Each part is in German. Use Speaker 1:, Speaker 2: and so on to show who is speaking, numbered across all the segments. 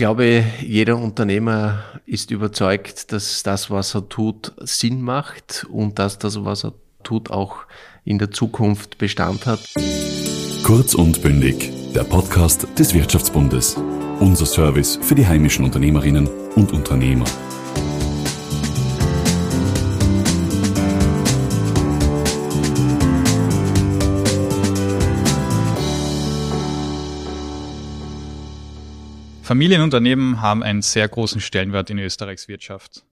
Speaker 1: glaube, jeder Unternehmer ist überzeugt, dass das, was er tut, Sinn macht und dass das, was er tut, auch in der Zukunft Bestand hat.
Speaker 2: Kurz und bündig, der Podcast des Wirtschaftsbundes. Unser Service für die heimischen Unternehmerinnen und Unternehmer.
Speaker 3: Familienunternehmen haben einen sehr großen Stellenwert in Österreichs Wirtschaft.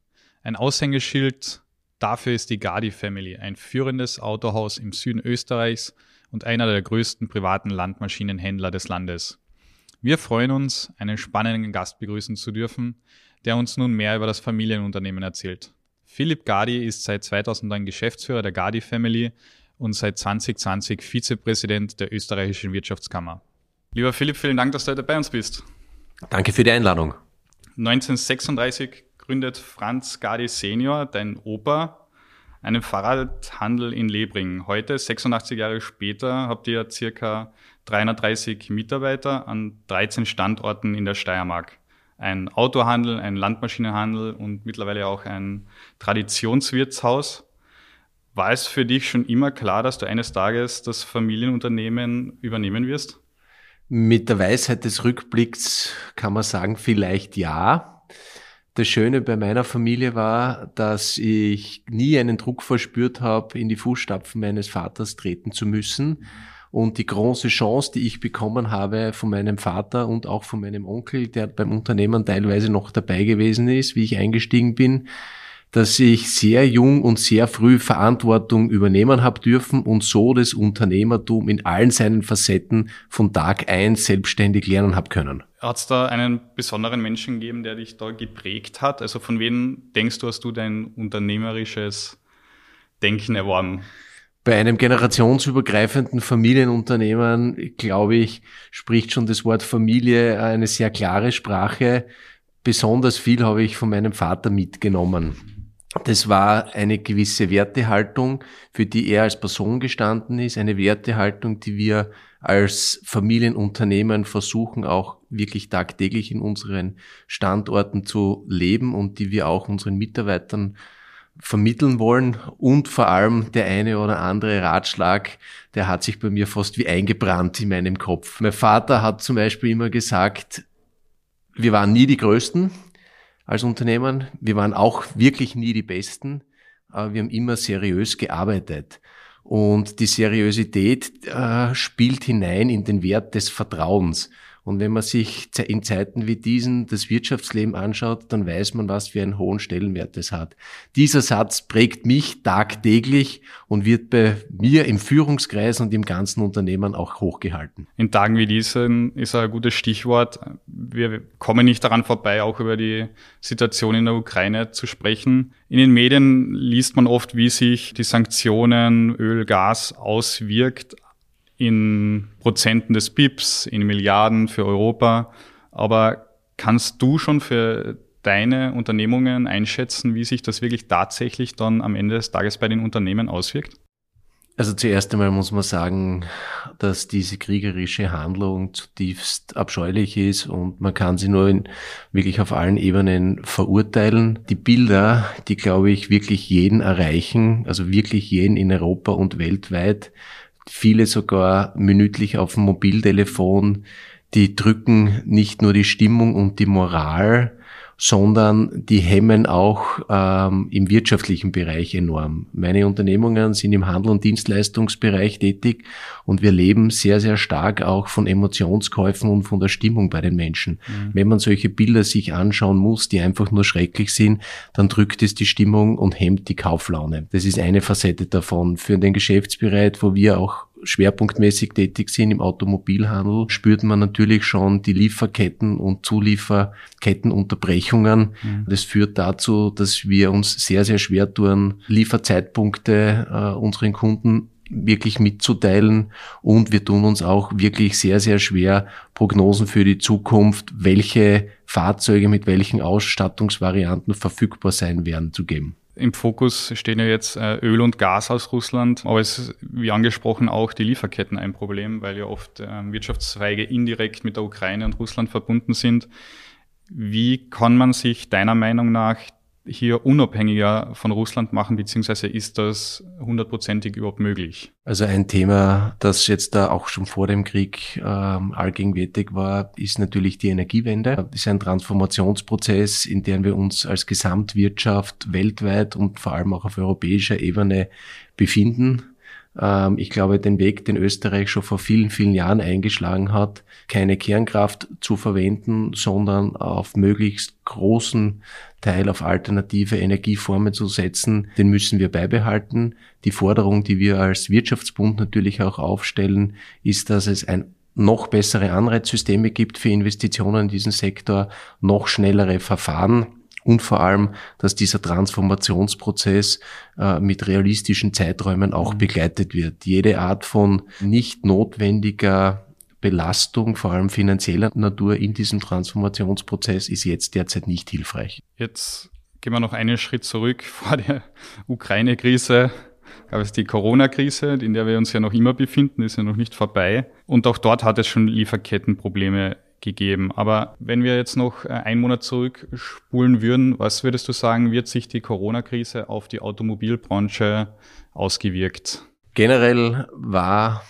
Speaker 3: Ein Aushängeschild dafür ist die Gardi Family, ein führendes Autohaus im Süden Österreichs und einer der größten privaten Landmaschinenhändler des Landes. Wir freuen uns, einen spannenden Gast begrüßen zu dürfen, der uns nun mehr über das Familienunternehmen erzählt. Philipp Gardi ist seit 2009 Geschäftsführer der Gardi Family und seit 2020 Vizepräsident der österreichischen Wirtschaftskammer. Lieber Philipp, vielen Dank, dass du heute bei uns bist.
Speaker 1: Danke für die Einladung.
Speaker 3: 1936 gründet Franz Gardi Senior, dein Opa, einen Fahrradhandel in Lebring. Heute, 86 Jahre später, habt ihr circa 330 Mitarbeiter an 13 Standorten in der Steiermark. Ein Autohandel, ein Landmaschinenhandel und mittlerweile auch ein Traditionswirtshaus. War es für dich schon immer klar, dass du eines Tages das Familienunternehmen übernehmen wirst?
Speaker 1: Mit der Weisheit des Rückblicks kann man sagen, vielleicht ja. Das Schöne bei meiner Familie war, dass ich nie einen Druck verspürt habe, in die Fußstapfen meines Vaters treten zu müssen. Und die große Chance, die ich bekommen habe von meinem Vater und auch von meinem Onkel, der beim Unternehmen teilweise noch dabei gewesen ist, wie ich eingestiegen bin, dass ich sehr jung und sehr früh Verantwortung übernehmen habe dürfen und so das Unternehmertum in allen seinen Facetten von Tag eins selbstständig lernen habe können.
Speaker 3: Hat es da einen besonderen Menschen gegeben, der dich da geprägt hat? Also von wem denkst du, hast du dein unternehmerisches Denken erworben?
Speaker 1: Bei einem generationsübergreifenden Familienunternehmen, glaube ich, spricht schon das Wort Familie eine sehr klare Sprache. Besonders viel habe ich von meinem Vater mitgenommen. Das war eine gewisse Wertehaltung, für die er als Person gestanden ist, eine Wertehaltung, die wir als Familienunternehmen versuchen auch wirklich tagtäglich in unseren Standorten zu leben und die wir auch unseren Mitarbeitern vermitteln wollen und vor allem der eine oder andere Ratschlag, der hat sich bei mir fast wie eingebrannt in meinem Kopf. Mein Vater hat zum Beispiel immer gesagt, wir waren nie die Größten, als Unternehmen. Wir waren auch wirklich nie die Besten, aber wir haben immer seriös gearbeitet. Und die Seriosität äh, spielt hinein in den Wert des Vertrauens. Und wenn man sich in Zeiten wie diesen das Wirtschaftsleben anschaut, dann weiß man, was für einen hohen Stellenwert es hat. Dieser Satz prägt mich tagtäglich und wird bei mir im Führungskreis und im ganzen Unternehmen auch hochgehalten.
Speaker 3: In Tagen wie diesen ist ein gutes Stichwort. Wir kommen nicht daran vorbei, auch über die Situation in der Ukraine zu sprechen. In den Medien liest man oft, wie sich die Sanktionen Öl, Gas auswirkt in Prozenten des BIPs, in Milliarden für Europa. Aber kannst du schon für deine Unternehmungen einschätzen, wie sich das wirklich tatsächlich dann am Ende des Tages bei den Unternehmen auswirkt?
Speaker 1: Also zuerst einmal muss man sagen, dass diese kriegerische Handlung zutiefst abscheulich ist und man kann sie nur in, wirklich auf allen Ebenen verurteilen. Die Bilder, die glaube ich wirklich jeden erreichen, also wirklich jeden in Europa und weltweit, viele sogar minütlich auf dem Mobiltelefon, die drücken nicht nur die Stimmung und die Moral, sondern die hemmen auch ähm, im wirtschaftlichen Bereich enorm. Meine Unternehmungen sind im Handel- und Dienstleistungsbereich tätig und wir leben sehr, sehr stark auch von Emotionskäufen und von der Stimmung bei den Menschen. Mhm. Wenn man solche Bilder sich anschauen muss, die einfach nur schrecklich sind, dann drückt es die Stimmung und hemmt die Kauflaune. Das ist eine Facette davon. Für den Geschäftsbereich, wo wir auch schwerpunktmäßig tätig sind im Automobilhandel, spürt man natürlich schon die Lieferketten und Zulieferkettenunterbrechungen. Mhm. Das führt dazu, dass wir uns sehr, sehr schwer tun, Lieferzeitpunkte äh, unseren Kunden wirklich mitzuteilen und wir tun uns auch wirklich sehr, sehr schwer, Prognosen für die Zukunft, welche Fahrzeuge mit welchen Ausstattungsvarianten verfügbar sein werden, zu geben.
Speaker 3: Im Fokus stehen ja jetzt äh, Öl und Gas aus Russland, aber es ist, wie angesprochen, auch die Lieferketten ein Problem, weil ja oft ähm, Wirtschaftszweige indirekt mit der Ukraine und Russland verbunden sind. Wie kann man sich deiner Meinung nach hier unabhängiger von Russland machen, beziehungsweise ist das hundertprozentig überhaupt möglich?
Speaker 1: Also ein Thema, das jetzt da auch schon vor dem Krieg ähm, allgegenwärtig war, ist natürlich die Energiewende. Das ist ein Transformationsprozess, in dem wir uns als Gesamtwirtschaft weltweit und vor allem auch auf europäischer Ebene befinden. Ähm, ich glaube, den Weg, den Österreich schon vor vielen, vielen Jahren eingeschlagen hat, keine Kernkraft zu verwenden, sondern auf möglichst großen Teil auf alternative Energieformen zu setzen, den müssen wir beibehalten. Die Forderung, die wir als Wirtschaftsbund natürlich auch aufstellen, ist, dass es ein noch bessere Anreizsysteme gibt für Investitionen in diesen Sektor, noch schnellere Verfahren und vor allem, dass dieser Transformationsprozess äh, mit realistischen Zeiträumen auch mhm. begleitet wird. Jede Art von nicht notwendiger Belastung, vor allem finanzieller Natur in diesem Transformationsprozess ist jetzt derzeit nicht hilfreich.
Speaker 3: Jetzt gehen wir noch einen Schritt zurück vor der Ukraine-Krise gab es die Corona-Krise, in der wir uns ja noch immer befinden, ist ja noch nicht vorbei. Und auch dort hat es schon Lieferkettenprobleme gegeben. Aber wenn wir jetzt noch äh, einen Monat zurückspulen würden, was würdest du sagen, wird sich die Corona-Krise auf die Automobilbranche ausgewirkt?
Speaker 1: Generell war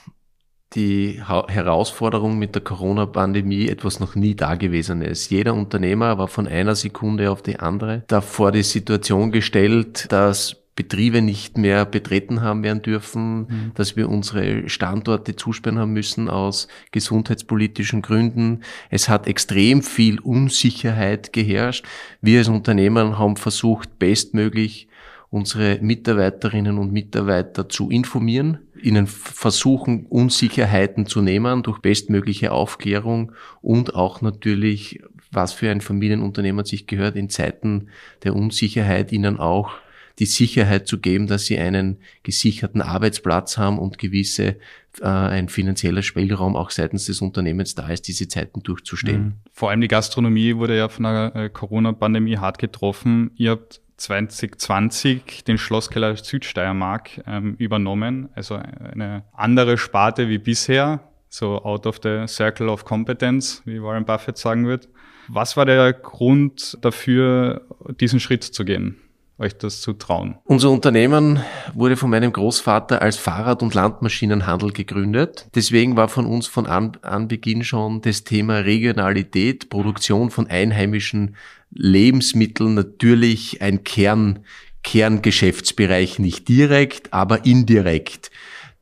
Speaker 1: die Herausforderung mit der Corona-Pandemie etwas noch nie Dagewesenes. Jeder Unternehmer war von einer Sekunde auf die andere davor die Situation gestellt, dass Betriebe nicht mehr betreten haben werden dürfen, mhm. dass wir unsere Standorte zusperren haben müssen aus gesundheitspolitischen Gründen. Es hat extrem viel Unsicherheit geherrscht. Wir als Unternehmen haben versucht, bestmöglich unsere Mitarbeiterinnen und Mitarbeiter zu informieren, ihnen versuchen, Unsicherheiten zu nehmen durch bestmögliche Aufklärung und auch natürlich, was für ein Familienunternehmer sich gehört, in Zeiten der Unsicherheit ihnen auch die Sicherheit zu geben, dass sie einen gesicherten Arbeitsplatz haben und gewisse äh, ein finanzieller Spielraum auch seitens des Unternehmens da ist, diese Zeiten durchzustehen. Mhm.
Speaker 3: Vor allem die Gastronomie wurde ja von der äh, Corona-Pandemie hart getroffen. Ihr habt 2020 den Schlosskeller Südsteiermark ähm, übernommen, also eine andere Sparte wie bisher, so out of the circle of competence, wie Warren Buffett sagen wird. Was war der Grund dafür, diesen Schritt zu gehen? Euch das zu trauen?
Speaker 1: Unser Unternehmen wurde von meinem Großvater als Fahrrad- und Landmaschinenhandel gegründet. Deswegen war von uns von an, an Beginn schon das Thema Regionalität, Produktion von einheimischen Lebensmitteln natürlich ein Kern, Kerngeschäftsbereich, nicht direkt, aber indirekt.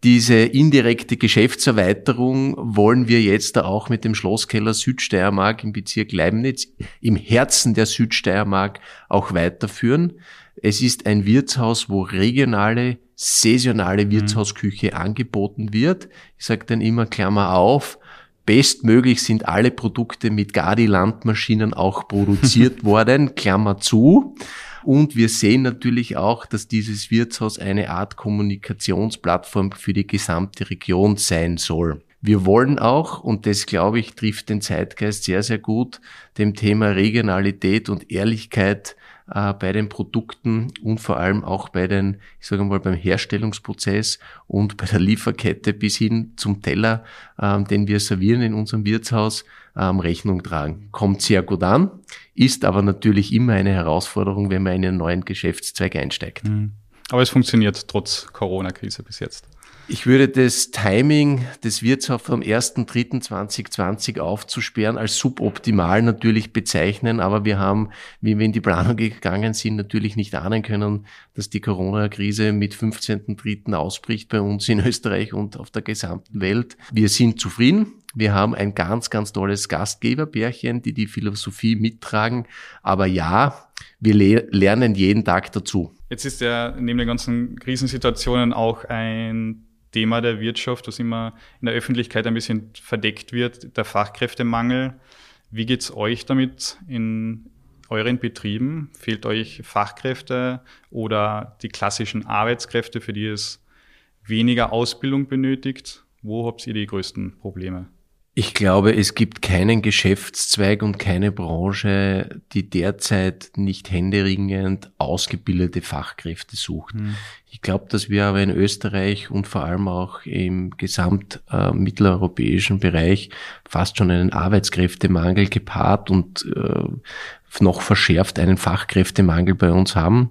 Speaker 1: Diese indirekte Geschäftserweiterung wollen wir jetzt auch mit dem Schlosskeller Südsteiermark im Bezirk Leibniz im Herzen der Südsteiermark auch weiterführen. Es ist ein Wirtshaus, wo regionale, saisonale mhm. Wirtshausküche mhm. angeboten wird. Ich sage dann immer Klammer auf, bestmöglich sind alle Produkte mit Gadi-Landmaschinen auch produziert worden, Klammer zu. Und wir sehen natürlich auch, dass dieses Wirtshaus eine Art Kommunikationsplattform für die gesamte Region sein soll. Wir wollen auch, und das glaube ich trifft den Zeitgeist sehr, sehr gut, dem Thema Regionalität und Ehrlichkeit äh, bei den Produkten und vor allem auch bei den, ich sage mal, beim Herstellungsprozess und bei der Lieferkette bis hin zum Teller, ähm, den wir servieren in unserem Wirtshaus, ähm, Rechnung tragen. Kommt sehr gut an, ist aber natürlich immer eine Herausforderung, wenn man in einen neuen Geschäftszweig einsteigt. Mhm.
Speaker 3: Aber es funktioniert trotz Corona-Krise bis jetzt.
Speaker 1: Ich würde das Timing des Wirtshofs am 1.3.2020 aufzusperren als suboptimal natürlich bezeichnen, aber wir haben, wie wir in die Planung gegangen sind, natürlich nicht ahnen können, dass die Corona-Krise mit 15.3. ausbricht bei uns in Österreich und auf der gesamten Welt. Wir sind zufrieden. Wir haben ein ganz, ganz tolles Gastgeberbärchen, die die Philosophie mittragen. Aber ja, wir le lernen jeden Tag dazu.
Speaker 3: Jetzt ist ja neben den ganzen Krisensituationen auch ein Thema der Wirtschaft, das immer in der Öffentlichkeit ein bisschen verdeckt wird, der Fachkräftemangel. Wie geht es euch damit in euren Betrieben? Fehlt euch Fachkräfte oder die klassischen Arbeitskräfte, für die es weniger Ausbildung benötigt? Wo habt ihr die größten Probleme?
Speaker 1: Ich glaube, es gibt keinen Geschäftszweig und keine Branche, die derzeit nicht händeringend ausgebildete Fachkräfte sucht. Mhm. Ich glaube, dass wir aber in Österreich und vor allem auch im gesamt äh, mitteleuropäischen Bereich fast schon einen Arbeitskräftemangel gepaart und äh, noch verschärft einen Fachkräftemangel bei uns haben.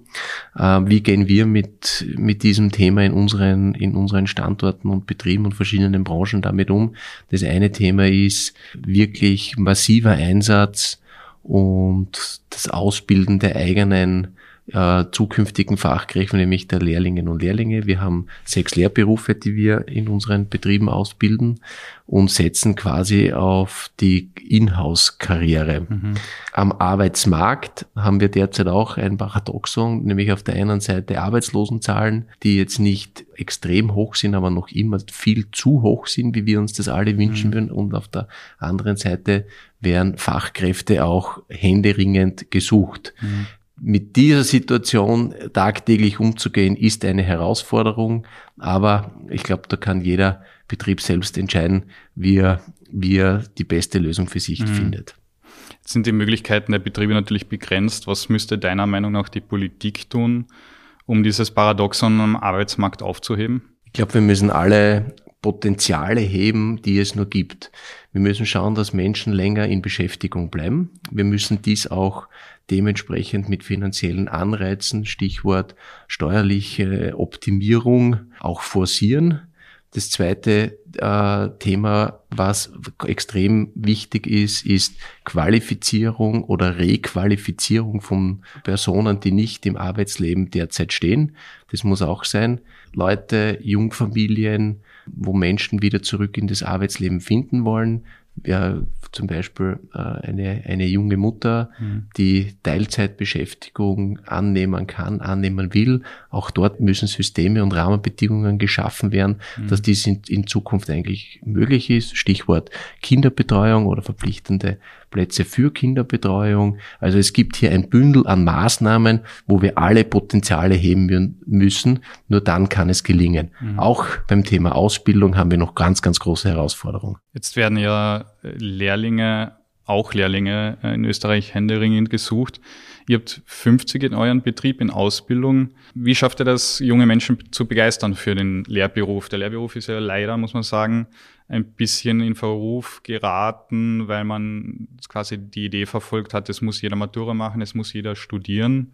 Speaker 1: Äh, wie gehen wir mit, mit diesem Thema in unseren, in unseren Standorten und Betrieben und verschiedenen Branchen damit um? Das eine Thema ist wirklich massiver Einsatz und das Ausbilden der eigenen äh, zukünftigen Fachkräfte, nämlich der Lehrlingen und Lehrlinge. Wir haben sechs Lehrberufe, die wir in unseren Betrieben ausbilden und setzen quasi auf die Inhouse-Karriere. Mhm. Am Arbeitsmarkt haben wir derzeit auch ein Paradoxon, nämlich auf der einen Seite Arbeitslosenzahlen, die jetzt nicht extrem hoch sind, aber noch immer viel zu hoch sind, wie wir uns das alle wünschen mhm. würden. Und auf der anderen Seite werden Fachkräfte auch händeringend gesucht. Mhm mit dieser Situation tagtäglich umzugehen, ist eine Herausforderung. Aber ich glaube, da kann jeder Betrieb selbst entscheiden, wie er, wie er die beste Lösung für sich mhm. findet.
Speaker 3: Jetzt sind die Möglichkeiten der Betriebe natürlich begrenzt. Was müsste deiner Meinung nach die Politik tun, um dieses Paradoxon am Arbeitsmarkt aufzuheben?
Speaker 1: Ich glaube, wir müssen alle Potenziale heben, die es nur gibt. Wir müssen schauen, dass Menschen länger in Beschäftigung bleiben. Wir müssen dies auch dementsprechend mit finanziellen Anreizen, Stichwort steuerliche Optimierung, auch forcieren. Das zweite äh, Thema, was extrem wichtig ist, ist Qualifizierung oder Requalifizierung von Personen, die nicht im Arbeitsleben derzeit stehen. Das muss auch sein. Leute, Jungfamilien, wo Menschen wieder zurück in das Arbeitsleben finden wollen, ja, zum Beispiel äh, eine, eine junge Mutter, mhm. die Teilzeitbeschäftigung annehmen kann, annehmen will. Auch dort müssen Systeme und Rahmenbedingungen geschaffen werden, mhm. dass dies in, in Zukunft eigentlich möglich ist. Stichwort Kinderbetreuung oder verpflichtende Plätze für Kinderbetreuung. Also es gibt hier ein Bündel an Maßnahmen, wo wir alle Potenziale heben müssen. Nur dann kann es gelingen. Mhm. Auch beim Thema Ausbildung haben wir noch ganz, ganz große Herausforderungen.
Speaker 3: Jetzt werden ja Lehrlinge, auch Lehrlinge in Österreich händeringend gesucht. Ihr habt 50 in euren Betrieb in Ausbildung. Wie schafft ihr das, junge Menschen zu begeistern für den Lehrberuf? Der Lehrberuf ist ja leider, muss man sagen, ein bisschen in Verruf geraten, weil man quasi die Idee verfolgt hat, es muss jeder Matura machen, es muss jeder studieren.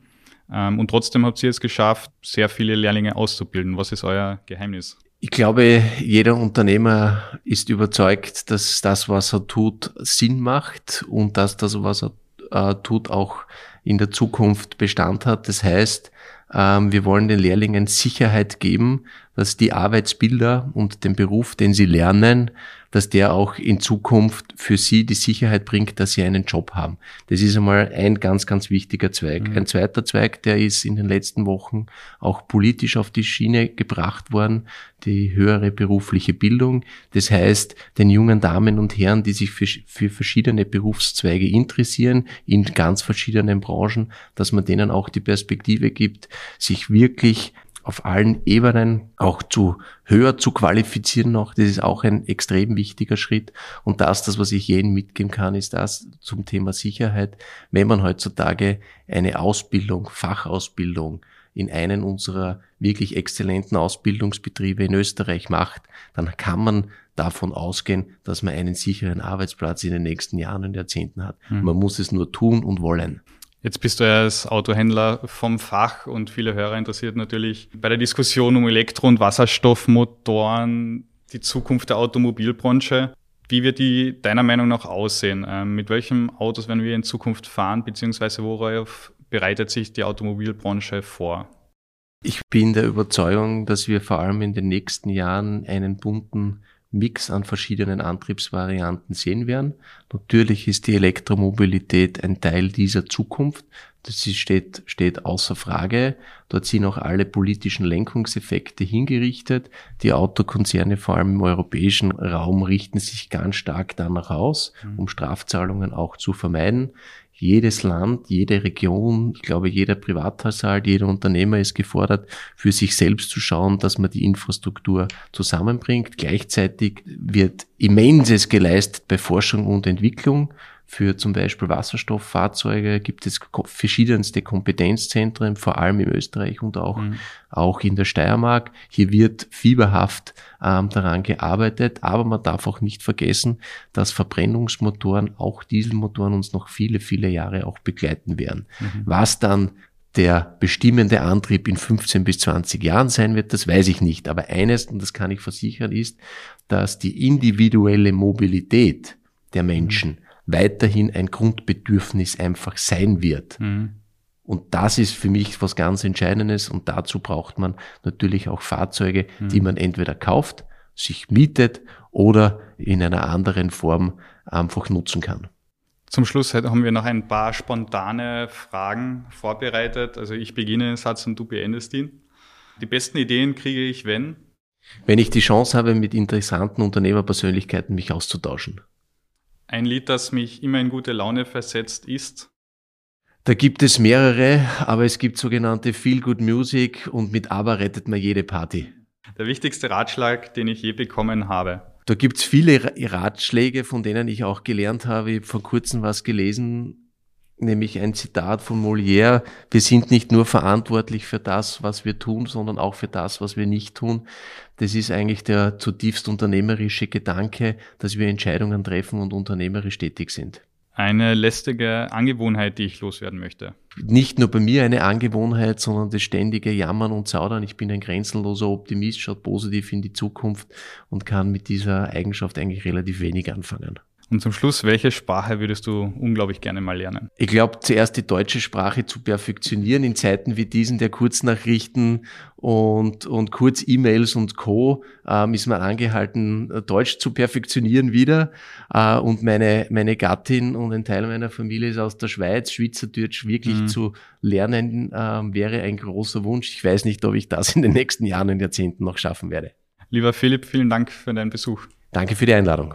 Speaker 3: Ähm, und trotzdem habt ihr es geschafft, sehr viele Lehrlinge auszubilden. Was ist euer Geheimnis?
Speaker 1: Ich glaube, jeder Unternehmer ist überzeugt, dass das, was er tut, Sinn macht und dass das, was er äh, tut, auch in der Zukunft Bestand hat. Das heißt, ähm, wir wollen den Lehrlingen Sicherheit geben, dass die Arbeitsbilder und den Beruf, den sie lernen, dass der auch in Zukunft für sie die Sicherheit bringt, dass sie einen Job haben. Das ist einmal ein ganz, ganz wichtiger Zweig. Mhm. Ein zweiter Zweig, der ist in den letzten Wochen auch politisch auf die Schiene gebracht worden, die höhere berufliche Bildung. Das heißt, den jungen Damen und Herren, die sich für, für verschiedene Berufszweige interessieren, in ganz verschiedenen Branchen, dass man denen auch die Perspektive gibt, sich wirklich auf allen Ebenen auch zu höher zu qualifizieren noch. Das ist auch ein extrem wichtiger Schritt. Und das, das, was ich jedem mitgeben kann, ist das zum Thema Sicherheit. Wenn man heutzutage eine Ausbildung, Fachausbildung in einen unserer wirklich exzellenten Ausbildungsbetriebe in Österreich macht, dann kann man davon ausgehen, dass man einen sicheren Arbeitsplatz in den nächsten Jahren und Jahrzehnten hat. Mhm. Man muss es nur tun und wollen.
Speaker 3: Jetzt bist du ja als Autohändler vom Fach und viele Hörer interessiert natürlich bei der Diskussion um Elektro- und Wasserstoffmotoren die Zukunft der Automobilbranche. Wie wird die deiner Meinung nach aussehen? Ähm, mit welchen Autos werden wir in Zukunft fahren, beziehungsweise worauf bereitet sich die Automobilbranche vor?
Speaker 1: Ich bin der Überzeugung, dass wir vor allem in den nächsten Jahren einen bunten Mix an verschiedenen Antriebsvarianten sehen werden. Natürlich ist die Elektromobilität ein Teil dieser Zukunft. Das steht, steht außer Frage. Dort sind auch alle politischen Lenkungseffekte hingerichtet. Die Autokonzerne, vor allem im europäischen Raum, richten sich ganz stark danach aus, mhm. um Strafzahlungen auch zu vermeiden. Jedes Land, jede Region, ich glaube, jeder Privathaushalt, jeder Unternehmer ist gefordert, für sich selbst zu schauen, dass man die Infrastruktur zusammenbringt. Gleichzeitig wird immenses geleistet bei Forschung und Entwicklung. Für zum Beispiel Wasserstofffahrzeuge gibt es verschiedenste Kompetenzzentren, vor allem in Österreich und auch, mhm. auch in der Steiermark. Hier wird fieberhaft ähm, daran gearbeitet, aber man darf auch nicht vergessen, dass Verbrennungsmotoren, auch Dieselmotoren uns noch viele, viele Jahre auch begleiten werden. Mhm. Was dann der bestimmende Antrieb in 15 bis 20 Jahren sein wird, das weiß ich nicht. Aber eines, und das kann ich versichern, ist, dass die individuelle Mobilität der Menschen mhm weiterhin ein Grundbedürfnis einfach sein wird. Mhm. Und das ist für mich was ganz Entscheidendes und dazu braucht man natürlich auch Fahrzeuge, mhm. die man entweder kauft, sich mietet oder in einer anderen Form einfach nutzen kann.
Speaker 3: Zum Schluss haben wir noch ein paar spontane Fragen vorbereitet. Also ich beginne den Satz und du beendest ihn. Die besten Ideen kriege ich, wenn?
Speaker 1: Wenn ich die Chance habe, mit interessanten Unternehmerpersönlichkeiten mich auszutauschen.
Speaker 3: Ein Lied, das mich immer in gute Laune versetzt, ist?
Speaker 1: Da gibt es mehrere, aber es gibt sogenannte Feel Good Music und mit Aber rettet man jede Party.
Speaker 3: Der wichtigste Ratschlag, den ich je bekommen habe.
Speaker 1: Da gibt's viele Ratschläge, von denen ich auch gelernt habe. Ich habe vor kurzem was gelesen, nämlich ein Zitat von Molière, wir sind nicht nur verantwortlich für das, was wir tun, sondern auch für das, was wir nicht tun. Das ist eigentlich der zutiefst unternehmerische Gedanke, dass wir Entscheidungen treffen und unternehmerisch tätig sind.
Speaker 3: Eine lästige Angewohnheit, die ich loswerden möchte.
Speaker 1: Nicht nur bei mir eine Angewohnheit, sondern das ständige Jammern und Zaudern. Ich bin ein grenzenloser Optimist, schaut positiv in die Zukunft und kann mit dieser Eigenschaft eigentlich relativ wenig anfangen.
Speaker 3: Und zum Schluss, welche Sprache würdest du unglaublich gerne mal lernen?
Speaker 1: Ich glaube, zuerst die deutsche Sprache zu perfektionieren in Zeiten wie diesen der Kurznachrichten und, und Kurz-E-Mails und Co. Ähm, ist man angehalten, Deutsch zu perfektionieren wieder. Äh, und meine, meine Gattin und ein Teil meiner Familie ist aus der Schweiz. Schweizerdeutsch wirklich mhm. zu lernen, äh, wäre ein großer Wunsch. Ich weiß nicht, ob ich das in den nächsten Jahren und Jahrzehnten noch schaffen werde.
Speaker 3: Lieber Philipp, vielen Dank für deinen Besuch.
Speaker 1: Danke für die Einladung.